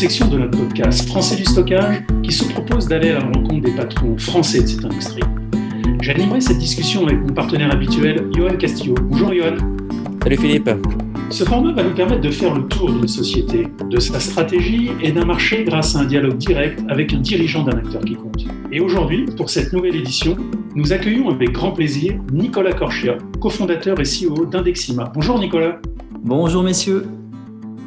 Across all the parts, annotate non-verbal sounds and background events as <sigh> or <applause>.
section de notre podcast Français du stockage qui se propose d'aller à la rencontre des patrons français de cette industrie. J'animerai cette discussion avec mon partenaire habituel, Johan Castillo. Bonjour Johan. Salut Philippe. Ce format va nous permettre de faire le tour d'une société, de sa stratégie et d'un marché grâce à un dialogue direct avec un dirigeant d'un acteur qui compte. Et aujourd'hui, pour cette nouvelle édition, nous accueillons avec grand plaisir Nicolas Corchia, cofondateur et CEO d'Indexima. Bonjour Nicolas. Bonjour messieurs.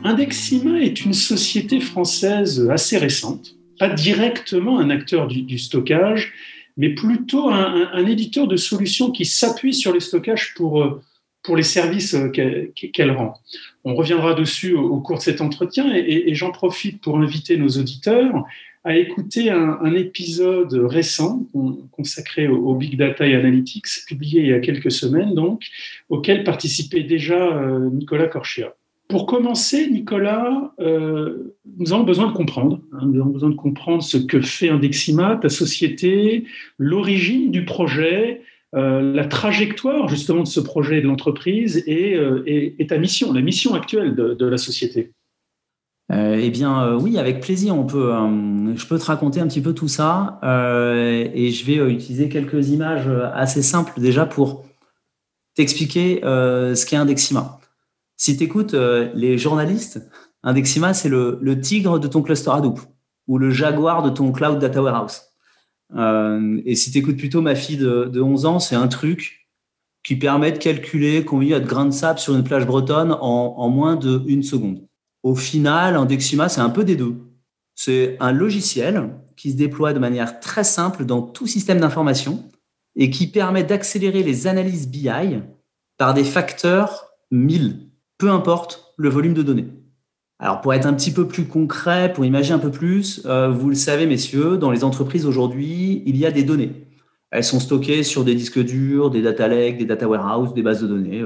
Indexima est une société française assez récente, pas directement un acteur du, stockage, mais plutôt un, éditeur de solutions qui s'appuie sur les stockages pour euh, pour les services euh, qu'elle rend. On reviendra dessus au cours de cet entretien et, j'en profite pour inviter nos auditeurs à écouter un, épisode récent consacré au, Big Data et Analytics, publié il y a quelques semaines donc, auquel participait déjà euh, Nicolas Corchia. Pour commencer, Nicolas, euh, nous avons besoin de comprendre. Hein, nous avons besoin de comprendre ce que fait Indexima, ta société, l'origine du projet, euh, la trajectoire justement de ce projet de l'entreprise et, euh, ta mission, la mission actuelle de, la société eh bien, oui, avec plaisir. On peut, je peux te raconter un petit peu tout ça et je vais utiliser quelques images assez simples déjà pour t'expliquer ce qu'est Indexima. Si tu écoutes les journalistes, Indexima, c'est le, tigre de ton cluster Hadoop ou le jaguar de ton cloud data warehouse. Euh, et si tu plutôt ma fille de, 11 ans, c'est un truc qui permet de calculer combien il y a de grains de sable sur une plage bretonne en, moins de une seconde. Au final, Indexima, c'est un peu des deux. C'est un logiciel qui se déploie de manière très simple dans tout système d'information et qui permet d'accélérer les analyses BI par des facteurs 1000, peu importe le volume de données. Alors pour être un petit peu plus concret, pour imaginer un peu plus, euh, vous le savez messieurs, dans les entreprises aujourd'hui, il y a des données. Elles sont stockées sur des disques durs, des data lakes, des data warehouses, des bases de données.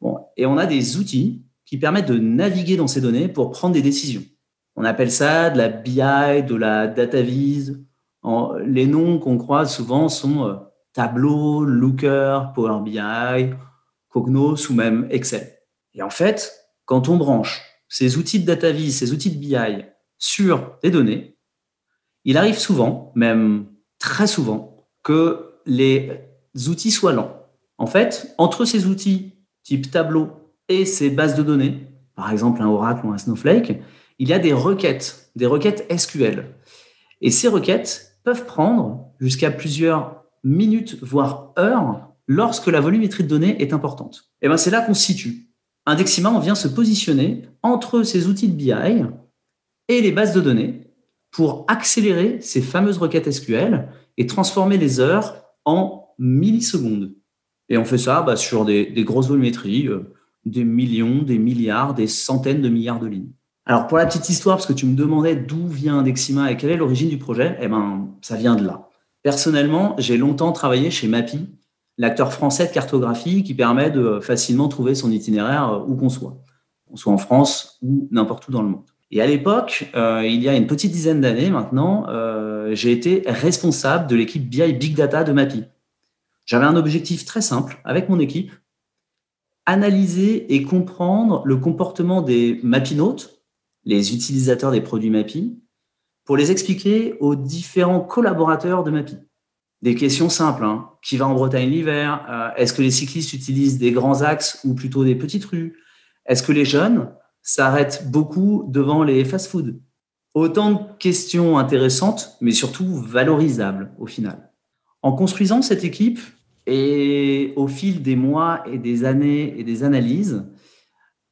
Bon, et on a des outils qui permettent de naviguer dans ces données pour prendre des décisions. On appelle ça de la BI, de la data vise. les noms qu'on croise souvent sont euh, Tableau, Looker, Power BI, Cognos ou même Excel. Et en fait, quand on branche ces outils de data vis, ces outils de BI sur des données, il arrive souvent, même très souvent, que les outils soient lents. En fait, entre ces outils type tableau et ces bases de données, par exemple un Oracle ou un Snowflake, il y a des requêtes, des requêtes SQL. Et ces requêtes peuvent prendre jusqu'à plusieurs minutes, voire heures, lorsque la volumétrie de données est importante. Et ben c'est là qu'on se situe. Indexima, vient se positionner entre ces outils de BI et les bases de données pour accélérer ces fameuses requêtes SQL et transformer les heures en millisecondes. Et on fait ça bah, sur des, grosses volumétries, euh, des millions, des milliards, des centaines de milliards de lignes. Alors pour la petite histoire, parce que tu me demandais d'où vient Indexima et quelle est l'origine du projet, eh ben ça vient de là. Personnellement, j'ai longtemps travaillé chez Mapi, l'acteur français de cartographie qui permet de facilement trouver son itinéraire euh, où qu'on soit, qu'on soit en France ou n'importe où dans le monde. Et à l'époque, euh, il y a une petite dizaine d'années maintenant, euh, j'ai été responsable de l'équipe BI Big Data de MAPI. J'avais un objectif très simple avec mon équipe, analyser et comprendre le comportement des mapinotes, les utilisateurs des produits MAPI, pour les expliquer aux différents collaborateurs de MAPI. Des questions simples. Hein. Qui va en Bretagne l'hiver? Euh, Est-ce que les cyclistes utilisent des grands axes ou plutôt des petites rues? Est-ce que les jeunes s'arrêtent beaucoup devant les fast-foods Autant de questions intéressantes, mais surtout valorisables au final. En construisant cette équipe et au fil des mois et des années et des analyses,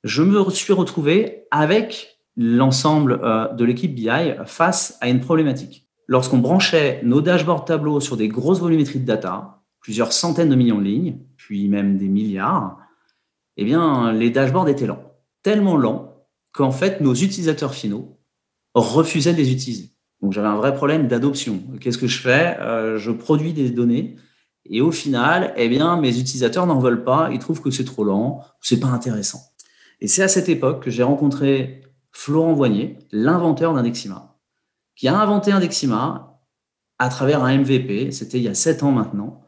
je me suis retrouvé avec l'ensemble euh, de l'équipe BI face à une problématique lorsqu'on branchait nos dashboards tableaux sur des grosses volumétries de data, plusieurs centaines de millions de lignes, puis même des milliards, eh bien, les dashboards étaient lents. Tellement lents qu'en fait, nos utilisateurs finaux refusaient de les utiliser. Donc, j'avais un vrai problème d'adoption. Qu'est-ce que je fais? Euh, Je produis des données et au final, eh bien, mes utilisateurs n'en veulent pas. Ils trouvent que c'est trop lent, c'est pas intéressant. Et c'est à cette époque que j'ai rencontré Florent Voignier, l'inventeur d'Indexima, qui a inventé Indexima à travers un MVP, c'était il y a sept ans maintenant,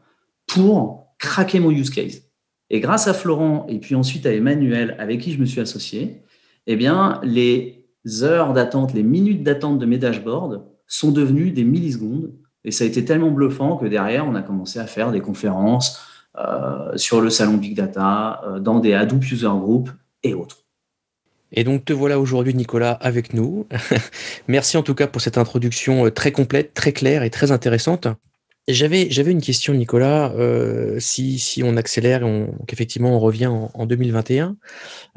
pour craquer mon use case. Et grâce à Florent et puis ensuite à Emmanuel, avec qui je me suis associé, eh bien, les heures d'attente, les minutes d'attente de mes dashboards sont devenues des millisecondes. Et ça a été tellement bluffant que derrière, on a commencé à faire des conférences euh, sur le salon Big Data, euh, dans des Hadoop User Group et autres. Et donc te voilà aujourd'hui Nicolas avec nous. <laughs> Merci en tout cas pour cette introduction euh, très complète, très claire et très intéressante. J'avais, j'avais une question, Nicolas. Euh, si, si on accélère et qu'effectivement on revient en, 2021,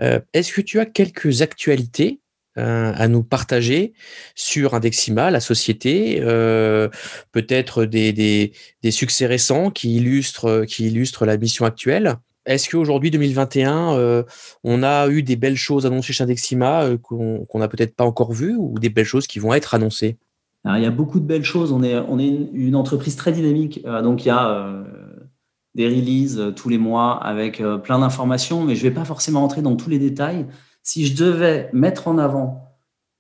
euh, est-ce que tu as quelques actualités à nous partager sur Indexima, la société, peut-être des, des, des, succès récents qui illustrent, qui illustrent la mission actuelle? Est-ce qu'aujourd'hui, 2021, on a eu des belles choses annoncées chez Indexima qu'on n'a peut-être pas encore vues ou des belles choses qui vont être annoncées? Il y a beaucoup de belles choses. On est, une, entreprise très dynamique. Euh, donc, il y a euh, des releases euh, tous les mois avec plein d'informations, mais je ne vais pas forcément entrer dans tous les détails. Si je devais mettre en avant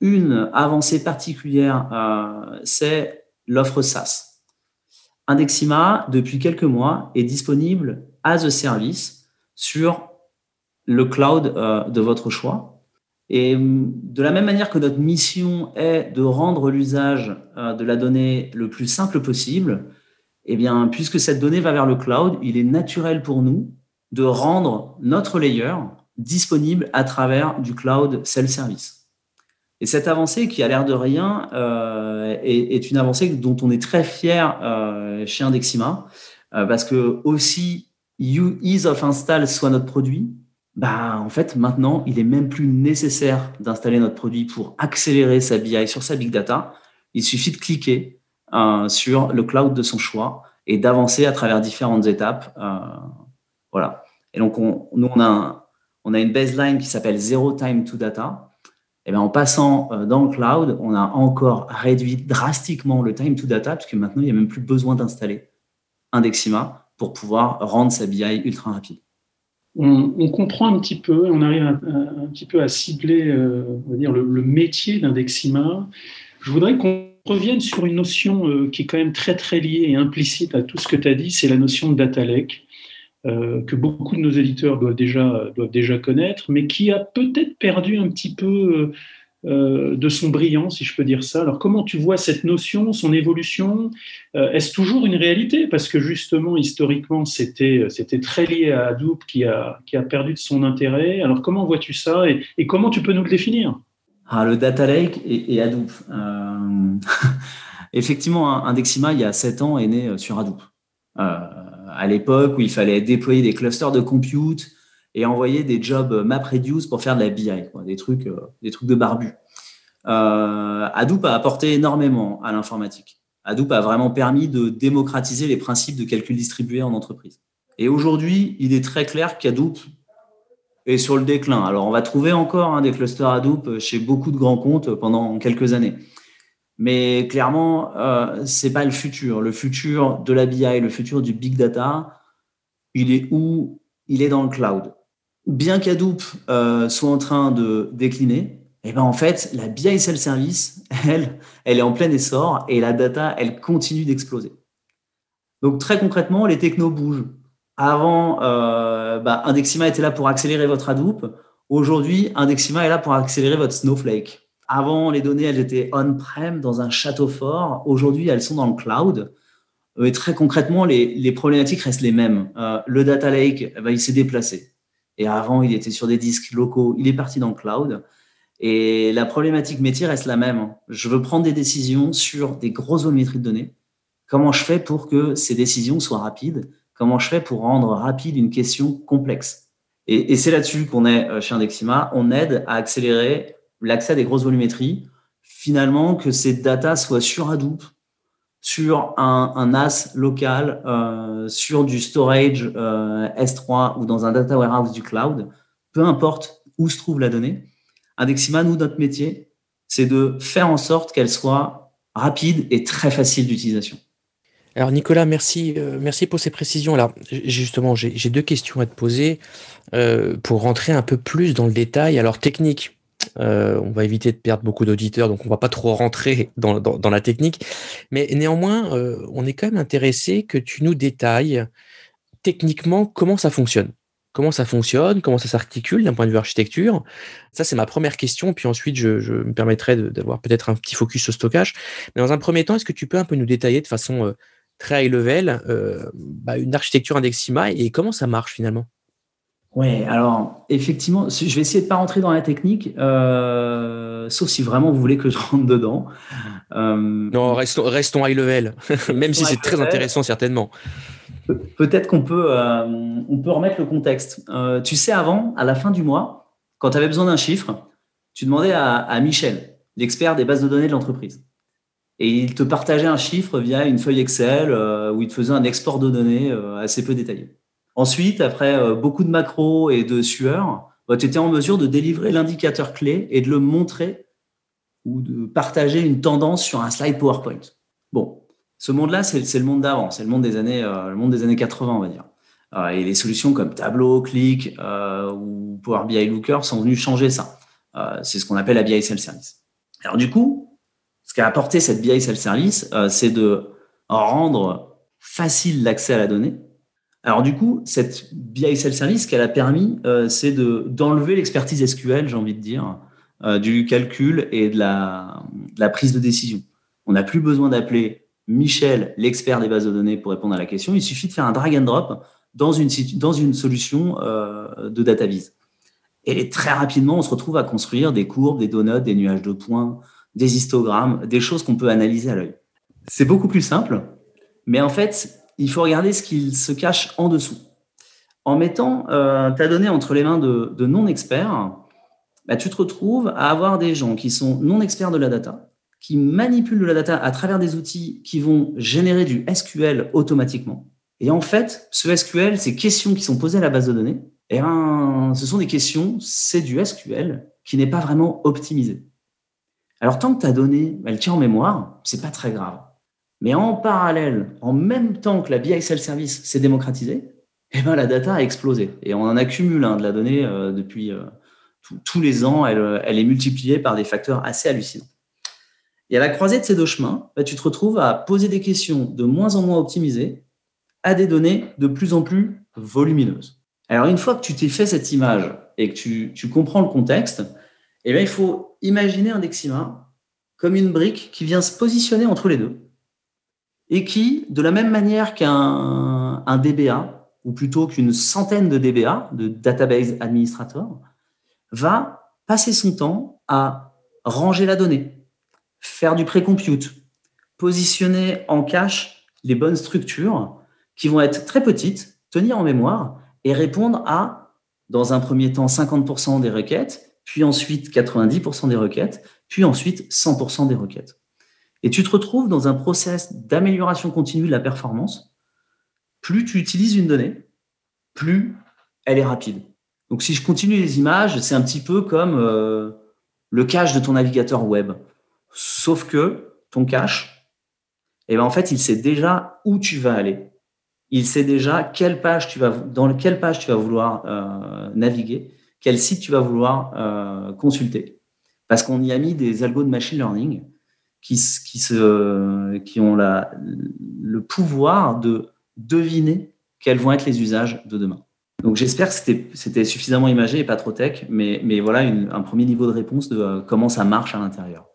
une avancée particulière, c'est l'offre SaaS. Indexima, depuis quelques mois, est disponible as a service sur le cloud de votre choix. Et hum, de la même manière que notre mission est de rendre l'usage euh, de la donnée le plus simple possible, eh bien, puisque cette donnée va vers le cloud, il est naturel pour nous de rendre notre layer disponible à travers du cloud self-service. Et cette avancée, qui a l'air de rien, euh, est, une avancée dont on est très fier euh, chez Indexima, parce que aussi ease of install soit notre produit, bah, en fait, maintenant, il est même plus nécessaire d'installer notre produit pour accélérer sa BI sur sa big data. Il suffit de cliquer euh, sur le cloud de son choix et d'avancer à travers différentes étapes. Euh, voilà. Et donc, on, nous, on a, on a une baseline qui s'appelle Zero Time to Data. Et bien, en passant euh, dans le cloud, on a encore réduit drastiquement le time to data, puisque maintenant, il n'y a même plus besoin d'installer Indexima pour pouvoir rendre sa BI ultra rapide on, comprend un petit peu, on arrive un, petit peu à cibler euh, on va dire, le, métier d'Indexima. Je voudrais qu'on revienne sur une notion euh, qui est quand même très très liée et implicite à tout ce que tu as dit, c'est la notion de data euh, que beaucoup de nos éditeurs doivent déjà, doivent déjà connaître, mais qui a peut-être perdu un petit peu euh, de son brillant, si je peux dire ça. Alors comment tu vois cette notion, son évolution? Euh, Est-ce toujours une réalité? Parce que justement, historiquement, c'était très lié à Hadoop qui a, perdu de son intérêt. Alors comment vois-tu ça? Et, comment tu peux nous le définir? Ah, Le data lake et, Hadoop. Euh, <laughs> effectivement, Indexima, il y a 7 ans, est né sur Hadoop. à l'époque où il fallait déployer des clusters de compute, et envoyer des jobs MapReduce pour faire de la BI, des, trucs, euh, des trucs de barbu. Euh, Hadoop a apporté énormément à l'informatique. Hadoop a vraiment permis de démocratiser les principes de calcul distribué en entreprise. Et aujourd'hui, il est très clair qu'Hadoop est sur le déclin. Alors, on va trouver encore hein, des clusters Hadoop chez beaucoup de grands comptes pendant quelques années. Mais clairement, euh, ce n'est pas le futur. Le futur de la BI, le futur du big data, il est où? Il est dans le cloud bien qu'Hadoop euh, soit en train de décliner, eh ben en fait, la BI self-service, <laughs> elle, elle est en plein essor et la data, elle continue d'exploser. Donc très concrètement, les technos bougent. Avant, euh, bah, Indexima était là pour accélérer votre Hadoop. Aujourd'hui, Indexima est là pour accélérer votre Snowflake. Avant, les données, elles étaient on-prem dans un château fort. Aujourd'hui, elles sont dans le cloud. Et très concrètement, les, problématiques restent les mêmes. Euh, le data lake, eh ben, il s'est déplacé. Et avant, il était sur des disques locaux. Il est parti dans le cloud. Et la problématique métier reste la même. Je veux prendre des décisions sur des grosses volumétries de données. Comment je fais pour que ces décisions soient rapides? Comment je fais pour rendre rapide une question complexe? Et, c'est là-dessus qu'on est euh, chez Indexima. On aide à accélérer l'accès à des grosses volumétries. Finalement, que ces data soient sur Hadoop, sur un, NAS local, euh, sur du storage euh, S3 ou dans un data warehouse du cloud, peu importe où se trouve la donnée. Indexima, nous, notre métier, c'est de faire en sorte qu'elle soit rapide et très facile d'utilisation. Alors Nicolas, merci, euh, merci pour ces précisions. Alors justement, j'ai deux questions à te poser pour rentrer un peu plus dans le détail. Alors technique, euh, on va éviter de perdre beaucoup d'auditeurs, donc on va pas trop rentrer dans, la technique. Mais néanmoins, euh, on est quand même intéressé que tu nous détailles techniquement comment ça fonctionne. comment ça fonctionne, comment ça s'articule d'un point de vue architecture. Ça, c'est ma première question. Puis ensuite, je, me permettrai d'avoir peut-être un petit focus sur stockage. Mais dans un premier temps, est-ce que tu peux un peu nous détailler de façon euh, très high level bah, une architecture Indexima et comment ça marche finalement? Oui, alors effectivement, je vais essayer de ne pas rentrer dans la technique, euh, sauf si vraiment vous voulez que je rentre dedans. non, restons, restons high level, <laughs> même si c'est très intéressant certainement. Peut-être qu'on peut, euh, on peut remettre le contexte. Euh, tu sais, avant, à la fin du mois, quand tu avais besoin d'un chiffre, tu demandais à, Michel, l'expert des bases de données de l'entreprise. Et il te partageait un chiffre via une feuille Excel euh, où il te faisait un export de données assez peu détaillé. Ensuite, après beaucoup de macros et de sueur, bah, tu étais en mesure de délivrer l'indicateur clé et de le montrer ou de partager une tendance sur un slide PowerPoint. Bon, ce monde-là, c'est le monde d'avant, c'est le monde des années, euh, le monde des années 80, on va dire. Euh, et les solutions comme Tableau, Click euh, ou Power BI Looker sont venues changer ça. c'est ce qu'on appelle la BI Self-Service. Alors du coup, ce qu'a apporté cette BI Self-Service, c'est de rendre facile l'accès à la donnée. Alors du coup, cette BI Self-Service, ce qu'elle a permis, c'est d'enlever l'expertise SQL, j'ai envie de dire, du calcul et de la, prise de décision. On n'a plus besoin d'appeler Michel, l'expert des bases de données, pour répondre à la question. Il suffit de faire un drag and drop dans une, solution euh, de database. Et très rapidement, on se retrouve à construire des courbes, des donuts, des nuages de points, des histogrammes, des choses qu'on peut analyser à l'œil. C'est beaucoup plus simple, mais en fait, il faut regarder ce qu'il se cache en dessous. En mettant euh, ta donnée entre les mains de, non-experts, bah, tu te retrouves à avoir des gens qui sont non experts de la data, qui manipulent la data à travers des outils qui vont générer du SQL automatiquement. Et en fait, ce SQL, ces questions qui sont posées à la base de données, eh ben, ce sont des questions, c'est du SQL qui n'est pas vraiment optimisé. Alors, tant que ta donnée, elle tient en mémoire, c'est pas très grave. Mais en parallèle, en même temps que la BI Self-Service s'est démocratisée, eh ben, la data a explosé. Et on en accumule hein, de la donnée euh, depuis euh, tous les ans. Elle, elle est multipliée par des facteurs assez hallucinants. Et à la croisée de ces deux chemins, bah, tu te retrouves à poser des questions de moins en moins optimisées à des données de plus en plus volumineuses. Alors, une fois que tu t'es fait cette image et que tu, comprends le contexte, eh bien, il faut imaginer un Dexima comme une brique qui vient se positionner entre les deux et qui, de la même manière qu'un DBA, ou plutôt qu'une centaine de DBA, de Database Administrator, va passer son temps à ranger la donnée, faire du pré-compute, positionner en cache les bonnes structures qui vont être très petites, tenir en mémoire et répondre à, dans un premier temps, 50% des requêtes, puis ensuite 90% des requêtes, puis ensuite 100% des requêtes. Et tu te retrouves dans un process d'amélioration continue de la performance. Plus tu utilises une donnée, plus elle est rapide. Donc si je continue les images, c'est un petit peu comme euh, le cache de ton navigateur web. Sauf que ton cache, eh ben en fait, il sait déjà où tu vas aller. Il sait déjà quelle page tu vas, dans quelle page tu vas vouloir euh, naviguer, quel site tu vas vouloir euh, consulter. Parce qu'on y a mis des algos de machine learning qui, se, qui ont la, le pouvoir de deviner quels vont être les usages de demain. Donc j'espère que c'était suffisamment imagé et pas trop tech, mais, mais voilà un premier niveau de réponse de euh, comment ça marche à l'intérieur.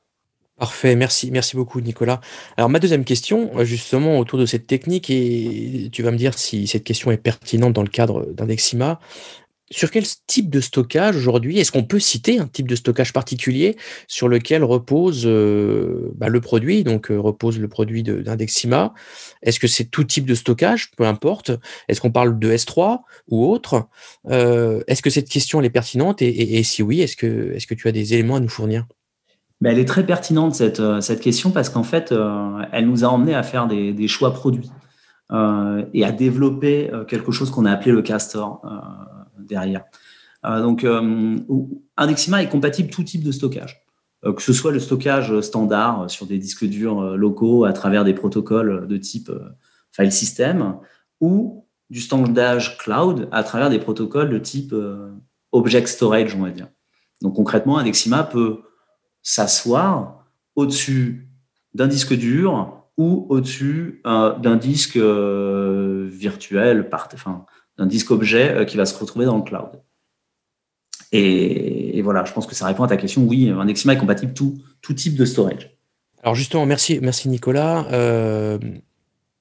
Parfait, merci, merci beaucoup Nicolas. Alors ma deuxième question, euh, justement autour de cette technique, et tu vas me dire si cette question est pertinente dans le cadre d'Indexima. Sur quel type de stockage aujourd'hui Est-ce qu'on peut citer un type de stockage particulier sur lequel repose euh, bah, le produit, donc euh, repose le produit d'Indexima? Est-ce que c'est tout type de stockage? Peu importe. Est-ce qu'on parle de S3 ou autre? Est-ce que cette question est pertinente? Et, si oui, est-ce que, tu as des éléments à nous fournir? Elle est très pertinente cette, euh, question parce qu'en fait, euh, elle nous a emmené à faire des, choix produits euh, et à développer quelque chose qu'on a appelé le castor derrière. donc, Indexima est compatible tout type de stockage, que ce soit le stockage standard sur des disques durs locaux à travers des protocoles de type file system ou du stockage cloud à travers des protocoles de type object storage, on va dire. Donc concrètement, Indexima peut s'asseoir au-dessus d'un disque dur ou au-dessus euh, d'un disque euh, virtuel, enfin, d'un disque objet qui va se retrouver dans le cloud. Et, voilà, je pense que ça répond à ta question. Oui, un Nexima est compatible tout, tout type de storage. Alors justement, merci, merci Nicolas. Euh,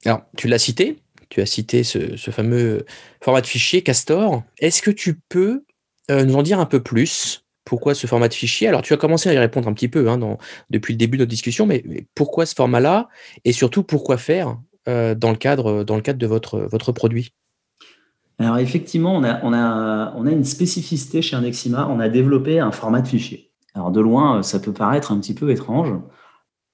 alors, tu l'as cité, tu as cité ce, fameux format de fichier Castor. Est-ce que tu peux euh, nous en dire un peu plus? Pourquoi ce format de fichier? Alors, tu as commencé à y répondre un petit peu hein, depuis le début de notre discussion, mais, pourquoi ce format-là? Et surtout, pourquoi faire euh, dans, le cadre, de votre produit? Alors effectivement, on a, on, a, on a une spécificité chez Indexima, on a développé un format de fichier. Alors de loin, ça peut paraître un petit peu étrange.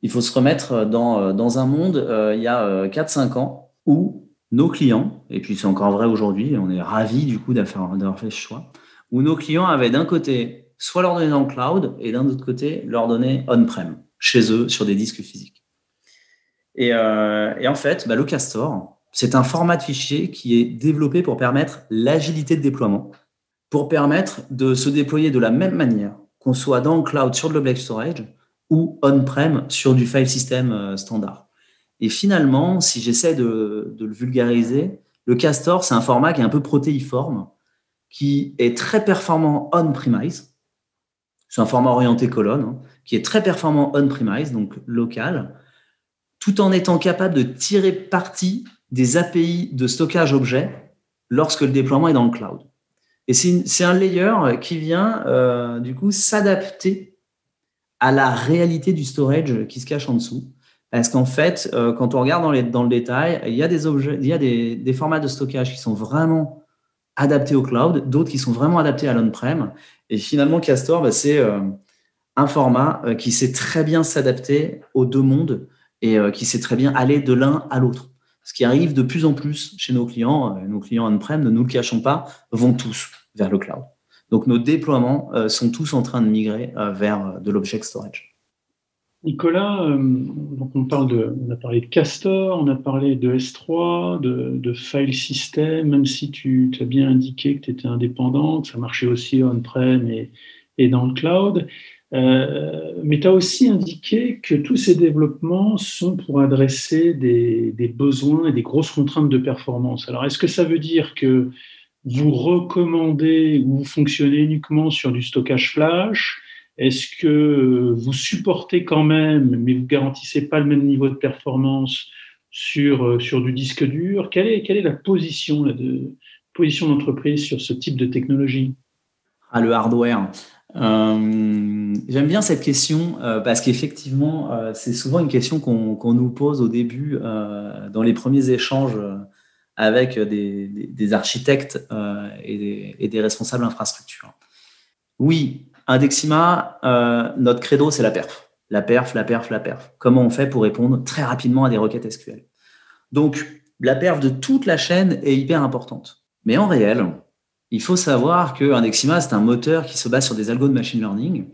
Il faut se remettre dans, dans un monde, euh, il y a 4-5 ans, où nos clients, et puis c'est encore vrai aujourd'hui, on est ravis du coup d'avoir fait ce choix, où nos clients avaient d'un côté soit leurs données dans le cloud et d'un autre côté leurs données on-prem, chez eux, sur des disques physiques. Et, euh, et en fait, bah, le Castor, c'est un format de fichier qui est développé pour permettre l'agilité de déploiement, pour permettre de se déployer de la même manière qu'on soit dans le cloud sur de l'object storage ou on-prem sur du file system euh, standard. Et finalement, si j'essaie de, le vulgariser, le Castor, c'est un format qui est un peu protéiforme, qui est très performant on-premise. C'est un format orienté colonne, hein, qui est très performant on-premise, donc local, tout en étant capable de tirer parti des API de stockage objet lorsque le déploiement est dans le cloud. Et c'est un layer qui vient euh, du coup s'adapter à la réalité du storage qui se cache en dessous. Parce qu'en fait, euh, quand on regarde dans, le détail, il y a des formats de stockage qui sont vraiment adaptés au cloud, d'autres qui sont vraiment adaptés à l'on-prem. Et finalement, Castor, bah, c'est euh, un format qui sait très bien s'adapter aux deux mondes et qui sait très bien aller de l'un à l'autre ce qui arrive de plus en plus chez nos clients, euh, nos clients on-prem, ne nous le cachons pas, vont tous vers le cloud. Donc nos déploiements euh, sont tous en train de migrer euh, vers de l'object storage. Nicolas, on, a parlé de Castor, on a parlé de S3, de, file system, même si tu as bien indiqué que tu étais indépendant, que ça marchait aussi on-prem et, dans le cloud. Euh, mais tu as aussi indiqué que tous ces développements sont pour adresser des, besoins et des grosses contraintes de performance. Alors, est-ce que ça veut dire que vous recommandez ou vous fonctionnez uniquement sur du stockage flash? Est-ce que vous supportez quand même, mais vous garantissez pas le même niveau de performance sur, euh, sur du disque dur? Quelle est, quelle est la position de position d'entreprise sur ce type de technologie? Ah, Le hardware. Euh, j'aime bien cette question euh, parce qu'effectivement, euh, c'est souvent une question qu'on nous pose au début dans les premiers échanges avec des, architectes et des, responsables infrastructure. Oui, Indexima, notre credo, c'est la perf. La perf, la perf, la perf. Comment on fait pour répondre très rapidement à des requêtes SQL Donc, la perf de toute la chaîne est hyper importante. Mais en réel, il faut savoir qu'un Indexima, c'est un moteur qui se base sur des algos de machine learning.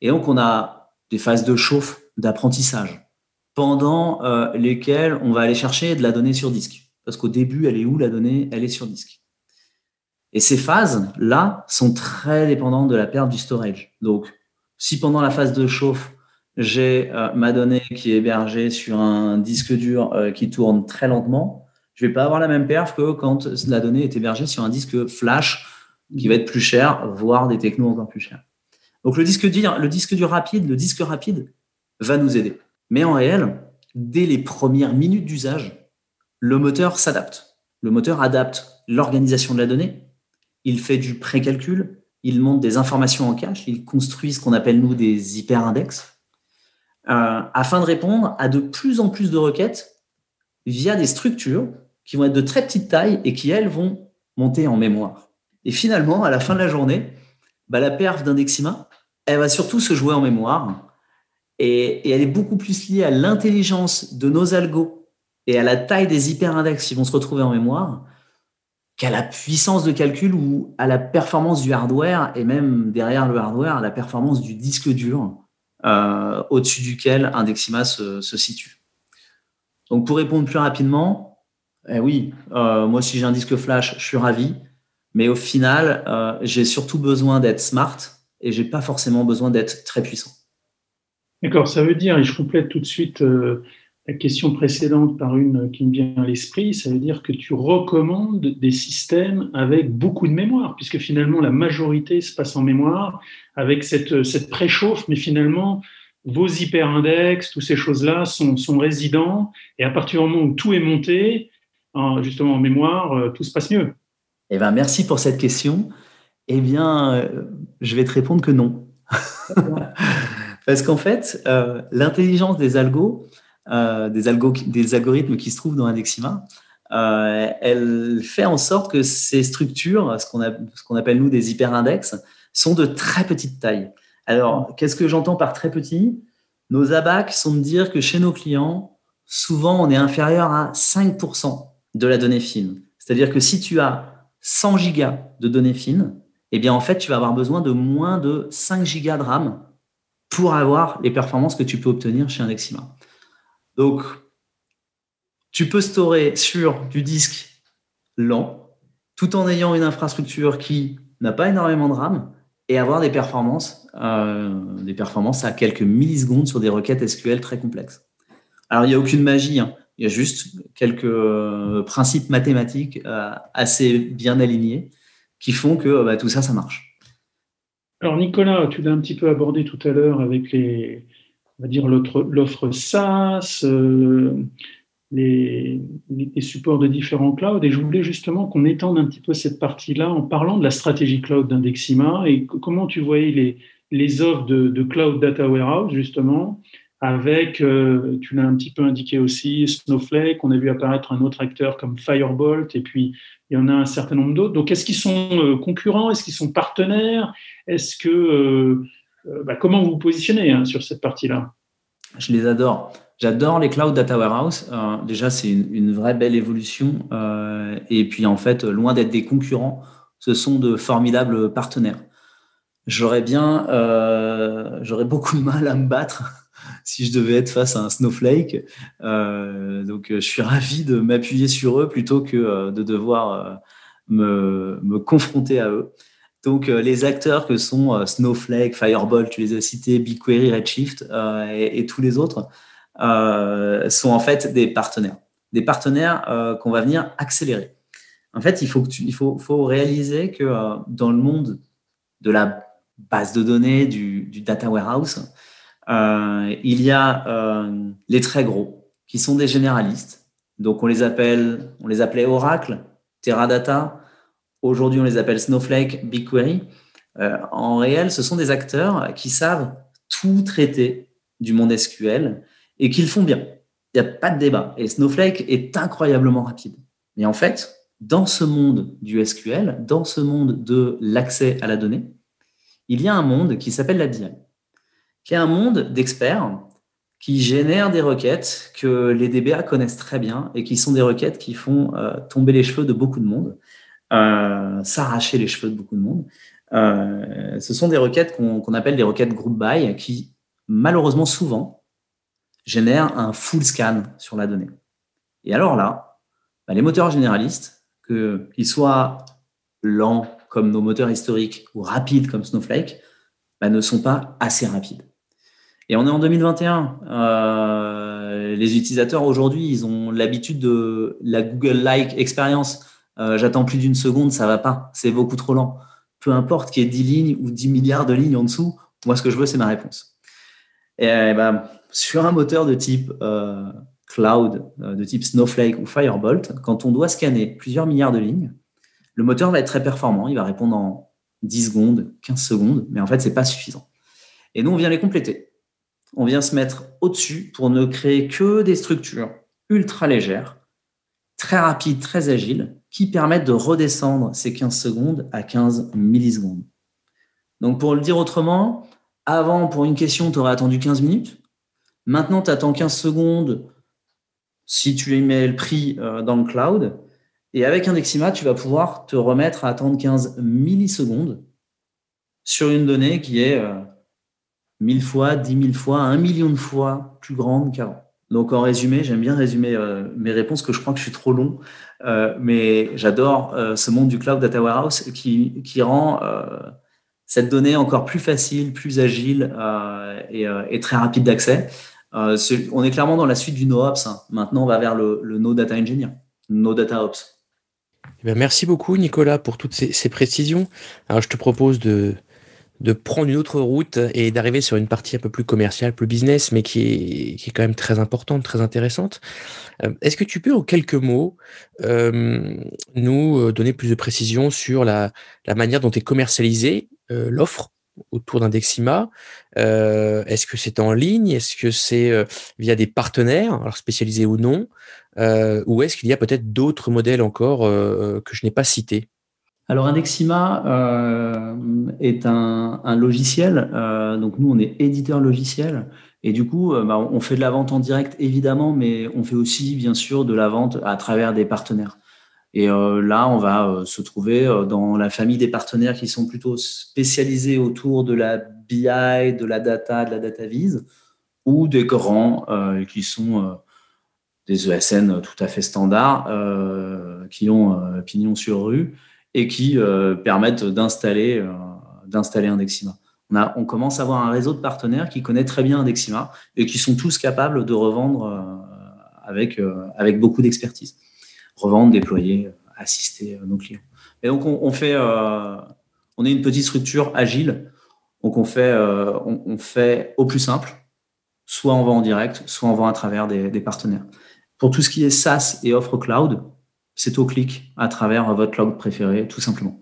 Et donc, on a des phases de chauffe, d'apprentissage, pendant euh, lesquelles on va aller chercher de la donnée sur disque. Parce qu'au début, elle est où la donnée? Elle est sur disque. Et ces phases-là sont très dépendantes de la perte du storage. Donc, si pendant la phase de chauffe, j'ai euh, ma donnée qui est hébergée sur un disque dur euh, qui tourne très lentement, je vais pas avoir la même perf que quand la donnée est hébergée sur un disque flash qui va être plus cher, voire des technos encore plus chers. Donc le disque dur, le disque dur rapide, le disque rapide va nous aider. Mais en réel, dès les premières minutes d'usage, le moteur s'adapte. Le moteur adapte l'organisation de la donnée. Il fait du pré-calcul. Il monte des informations en cache. Il construit ce qu'on appelle nous des hyperindex euh, afin de répondre à de plus en plus de requêtes via des structures qui vont être de très petite taille et qui, elles, vont monter en mémoire. Et finalement, à la fin de la journée, bah, la perf d'Indexima, elle va surtout se jouer en mémoire et, elle est beaucoup plus liée à l'intelligence de nos algos et à la taille des hyperindex qui vont se retrouver en mémoire qu'à la puissance de calcul ou à la performance du hardware et même derrière le hardware, à la performance du disque dur euh, au-dessus duquel Indexima se, se situe. Donc pour répondre plus rapidement, eh oui, euh, moi si j'ai un disque flash, je suis ravi. Mais au final, euh, j'ai surtout besoin d'être smart et j'ai pas forcément besoin d'être très puissant. D'accord, ça veut dire, et je complète tout de suite euh, la question précédente par une qui me vient à l'esprit, ça veut dire que tu recommandes des systèmes avec beaucoup de mémoire, puisque finalement la majorité se passe en mémoire, avec cette, cette préchauffe, mais finalement vos hyperindex, toutes ces choses-là sont, sont résidents, et à partir du moment où tout est monté, justement en mémoire, euh, tout se passe mieux. Eh ben, merci pour cette question. Eh bien, euh, je vais te répondre que non. <laughs> Parce qu'en fait, euh, l'intelligence des algos, des, des, algorithmes qui se trouvent dans Indexima, elle fait en sorte que ces structures, ce qu'on appelle nous des hyperindex, sont de très petite taille. Alors, qu'est-ce que j'entends par très petit? Nos abacs sont de dire que chez nos clients, souvent, on est inférieur à 5% de la donnée fine. C'est-à-dire que si tu as 100 gigas de données fines, eh bien, en fait, tu vas avoir besoin de moins de 5 gigas de RAM pour avoir les performances que tu peux obtenir chez Indexima. Donc, tu peux storer sur du disque lent, tout en ayant une infrastructure qui n'a pas énormément de RAM et avoir des performances, euh, à quelques millisecondes sur des requêtes SQL très complexes. Alors, il n'y a aucune magie. Hein. Il y a juste quelques euh, principes mathématiques euh, assez bien alignés qui font que bah, tout ça, ça marche. Alors Nicolas, tu l'as un petit peu abordé tout à l'heure avec les, va dire l'offre SaaS, euh, les, supports de différents clouds, et je voulais justement qu'on étende un petit peu cette partie-là en parlant de la stratégie cloud d'Indexima et comment tu voyais les, offres de Cloud Data Warehouse justement avec, euh, tu l'as un petit peu indiqué aussi, Snowflake, on a vu apparaître un autre acteur comme Firebolt, et puis il y en a un certain nombre d'autres. Donc, est-ce qu'ils sont euh, concurrents? Est-ce qu'ils sont partenaires? Est-ce que, euh, bah, comment vous vous positionnez hein, sur cette partie-là? Je les adore. J'adore les cloud data warehouse. déjà, c'est une, une, vraie belle évolution. et puis, en fait, loin d'être des concurrents, ce sont de formidables partenaires. J'aurais bien, j'aurais beaucoup de mal à me battre si je devais être face à un snowflake. Euh, donc, euh, je suis <laughs> ravi de m'appuyer sur eux plutôt que euh, de devoir me, me, confronter à eux. Donc, les acteurs que sont Snowflake, Fireball, tu les as cités, BigQuery, Redshift et, tous les autres, sont en fait des partenaires. Des partenaires qu'on va venir accélérer. En fait, il faut, que tu, il faut, réaliser que dans le monde de la base de données, du, data warehouse, il y a euh, les très gros, qui sont des généralistes. Donc, on les appelle, on les appelait Oracle, Teradata. Aujourd'hui, on les appelle Snowflake, BigQuery. Euh, en réel, ce sont des acteurs qui savent tout traiter du monde SQL et qui le font bien. Il n'y a pas de débat. Et Snowflake est incroyablement rapide. Mais en fait, dans ce monde du SQL, dans ce monde de l'accès à la donnée, il y a un monde qui s'appelle la BI qui est un monde d'experts qui génèrent des requêtes que les DBA connaissent très bien et qui sont des requêtes qui font euh, tomber les cheveux de beaucoup de monde, euh, s'arracher les cheveux de beaucoup de monde. Euh, ce sont des requêtes qu'on appelle des requêtes group by qui, malheureusement, souvent, génèrent un full scan sur la donnée. Et alors là, bah, les moteurs généralistes, qu'ils soient lents comme nos moteurs historiques ou rapides comme Snowflake, bah, ne sont pas assez rapides. Et on est en 2021. Euh, les utilisateurs aujourd'hui, ils ont l'habitude de la Google-like expérience. Euh, j'attends plus d'une seconde, ça va pas. C'est beaucoup trop lent. Peu importe qu'il y ait 10 lignes ou 10 milliards de lignes en dessous, moi, ce que je veux, c'est ma réponse. Et, ben, sur un moteur de type euh, cloud, de type Snowflake ou Firebolt, quand on doit scanner plusieurs milliards de lignes, le moteur va être très performant. Il va répondre en 10 secondes, 15 secondes, mais en fait, c'est pas suffisant. Et nous, on vient les compléter on vient se mettre au-dessus pour ne créer que des structures ultra légères, très rapides, très agiles, qui permettent de redescendre ces 15 secondes à 15 millisecondes. Donc pour le dire autrement, avant, pour une question, tu aurais attendu 15 minutes. Maintenant, tu attends 15 secondes si tu émets le prix euh, dans le cloud. Et avec Indexima, tu vas pouvoir te remettre à attendre 15 millisecondes sur une donnée qui est euh, mille fois, dix mille fois, un million de fois plus grande qu'avant. Donc en résumé, j'aime bien résumer euh, mes réponses, que je crois que je suis trop long, euh, mais j'adore euh, ce monde du cloud data warehouse qui, rend cette donnée encore plus facile, plus agile et, très rapide d'accès. on est clairement dans la suite du NoOps. Hein. Maintenant, on va vers le, le No Data Engineer, No Data Ops. Eh merci beaucoup, Nicolas, pour toutes ces, précisions. Alors, je te propose de, de prendre une autre route et d'arriver sur une partie un peu plus commerciale, plus business, mais qui est, qui est quand même très importante, très intéressante. Euh, est-ce que tu peux, en quelques mots, euh, nous euh, donner plus de précisions sur la, la manière dont est commercialisée l'offre autour d'Indexima Est-ce que c'est en ligne? Est-ce que c'est via des partenaires, alors spécialisés ou non? Ou est-ce qu'il y a peut-être d'autres modèles encore que je n'ai pas cités? Alors Indexima est un, logiciel, euh, donc nous on est éditeur logiciel et du coup euh, bah, on fait de la vente en direct évidemment, mais on fait aussi bien sûr de la vente à travers des partenaires. Et là on va se trouver dans la famille des partenaires qui sont plutôt spécialisés autour de la BI, de la data, de la data vise, ou des grands qui sont des ESN tout à fait standards, qui ont pignon sur rue et qui euh, permettent d'installer euh, d'installer Indexima. On, on commence à avoir un réseau de partenaires qui connaît très bien Indexima et qui sont tous capables de revendre euh, avec, avec beaucoup d'expertise. Revendre, déployer, assister nos clients. Et donc, on, fait, est une petite structure agile. Donc, on fait, on, fait au plus simple. Soit on vend en direct, soit on vend à travers des, partenaires. Pour tout ce qui est SaaS et offre cloud, c'est au clic à travers votre cloud préféré, tout simplement.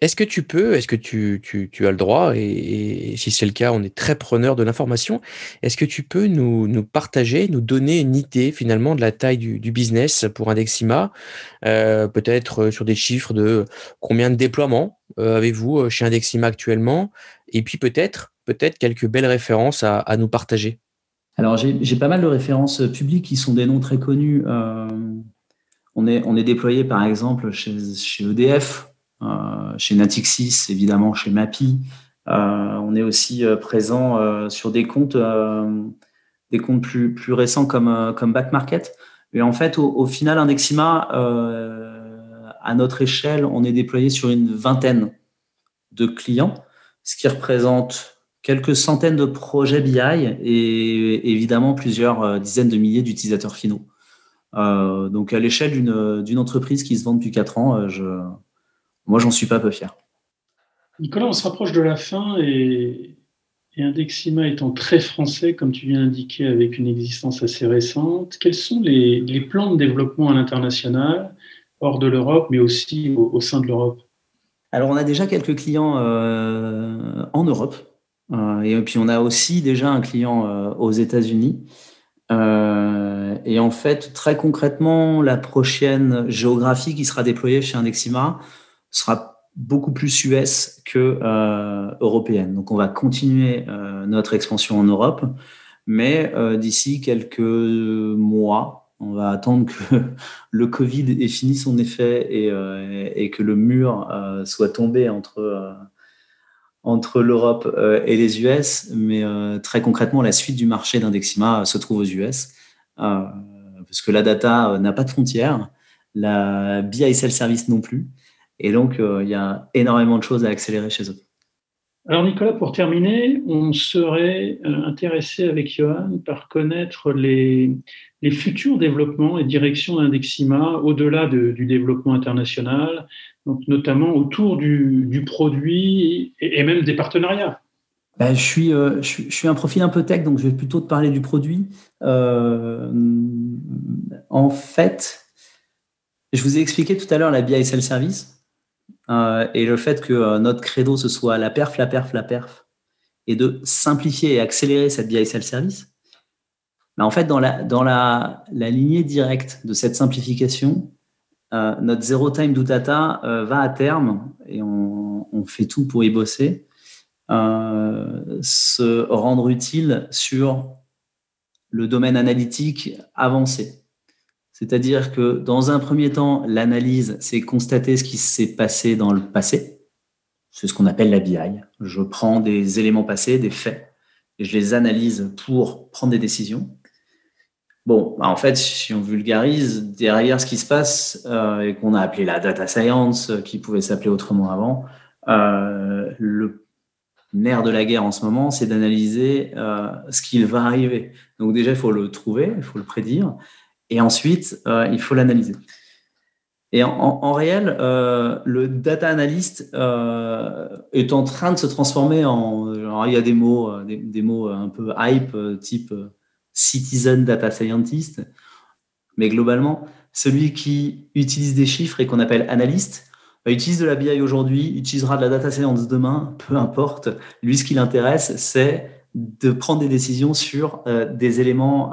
Est-ce que tu peux, est-ce que tu, as le droit, et, si c'est le cas, on est très preneur de l'information, est-ce que tu peux nous, partager, nous donner une idée finalement de la taille du, business pour Indexima, euh, peut-être euh, sur des chiffres de combien de déploiements euh, avez-vous chez Indexima actuellement, et puis peut-être peut-être quelques belles références à, nous partager. Alors j'ai pas mal de références publiques qui sont des noms très connus. On est, déployé par exemple chez, chez EDF, chez Natixis, évidemment chez Mapi. Euh, on est aussi euh, présent sur des comptes, des comptes plus, récents comme, Back Market. Et en fait, au, final, Indexima, à notre échelle, on est déployé sur une vingtaine de clients, ce qui représente quelques centaines de projets BI et évidemment plusieurs dizaines de milliers d'utilisateurs finaux. Euh, donc, à l'échelle d'une entreprise qui se vend depuis 4 ans, euh, je, moi, j'en suis pas peu fier. Nicolas, on se rapproche de la fin et, Indexima étant très français, comme tu viens d'indiquer, avec une existence assez récente, quels sont les, plans de développement à l'international, hors de l'Europe, mais aussi au, sein de l'Europe? Alors, on a déjà quelques clients euh, en Europe, et puis on a aussi déjà un client aux États-Unis. Euh, et en fait, très concrètement, la prochaine géographie qui sera déployée chez Indexima sera beaucoup plus US que euh, européenne. Donc, on va continuer euh, notre expansion en Europe, mais d'ici quelques mois, on va attendre que <laughs> le Covid ait fini son effet et, que le mur soit tombé entre entre l'Europe euh, et les US, mais euh, très concrètement, la suite du marché d'Indexima se trouve aux US, euh, parce que la data n'a pas de frontières, la BI self-service non plus, et donc il y a énormément de choses à accélérer chez eux. Alors Nicolas, pour terminer, on serait intéressé avec Johan par connaître les, les futurs développements et directions d'Indexima au-delà du développement international, donc notamment autour du, produit et, même des partenariats. Ben, je, suis, euh, je, suis, un profil un peu tech, donc je vais plutôt te parler du produit. Euh, en fait, je vous ai expliqué tout à l'heure la BI Self-Service euh, et le fait que notre credo, ce soit la perf, la perf, la perf, et de simplifier et accélérer cette BI Self-Service. Ben, en fait, dans, la, dans la, la lignée directe de cette simplification, euh, notre Zero Time Do Data euh, va à terme, et on, fait tout pour y bosser, euh, se rendre utile sur le domaine analytique avancé. C'est-à-dire que dans un premier temps, l'analyse, c'est constater ce qui s'est passé dans le passé. C'est ce qu'on appelle la BI. Je prends des éléments passés, des faits, et je les analyse pour prendre des décisions. Bon, bah, en fait, si on vulgarise, derrière ce qui se passe euh, et qu'on a appelé la data science, euh, qui pouvait s'appeler autrement avant, euh, le nerf de la guerre en ce moment, c'est d'analyser ce qu'il va arriver. Donc déjà, il faut le trouver, il faut le prédire, et ensuite, il faut l'analyser. Et en, réel, euh, le data analyst euh, est en train de se transformer en. il y a des mots, euh, des, mots un peu hype, type citizen data scientist, mais globalement, celui qui utilise des chiffres et qu'on appelle analyste, utilise de la BI aujourd'hui, utilisera de la data science demain, peu importe. Lui, ce qui l'intéresse, c'est de prendre des décisions sur des éléments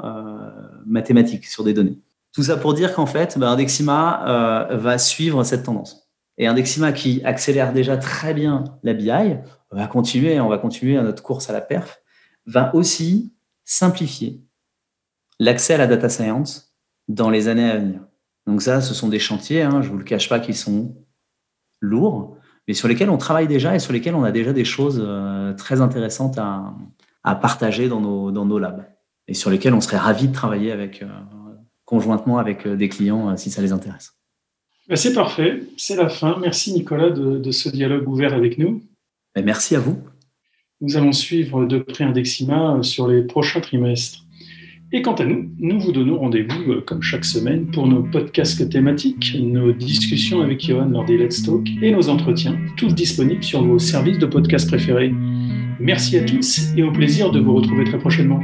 mathématiques, sur des données. Tout ça pour dire qu'en fait, ben, Indexima euh, va suivre cette tendance. Et Indexima qui accélère déjà très bien la BI, va continuer, on va continuer à notre course à la perf, va aussi simplifier l'accès à la data science dans les années à venir. Donc ça, ce sont des chantiers, hein, je ne vous le cache pas, qui sont lourds, mais sur lesquels on travaille déjà et sur lesquels on a déjà des choses euh, très intéressantes à, partager dans nos, dans nos labs et sur lesquels on serait ravi de travailler avec, euh, conjointement avec euh, des clients euh, si ça les intéresse. Ben, c'est parfait, c'est la fin. Merci Nicolas de, ce dialogue ouvert avec nous. Ben, merci à vous. Nous allons suivre de près Indexima sur les prochains trimestres. Et quant à nous, nous vous donnons rendez-vous comme chaque semaine pour nos podcasts thématiques, nos discussions avec Johan lors des Let's Talk et nos entretiens, tous disponibles sur vos services de podcast préférés. Merci à tous et au plaisir de vous retrouver très prochainement.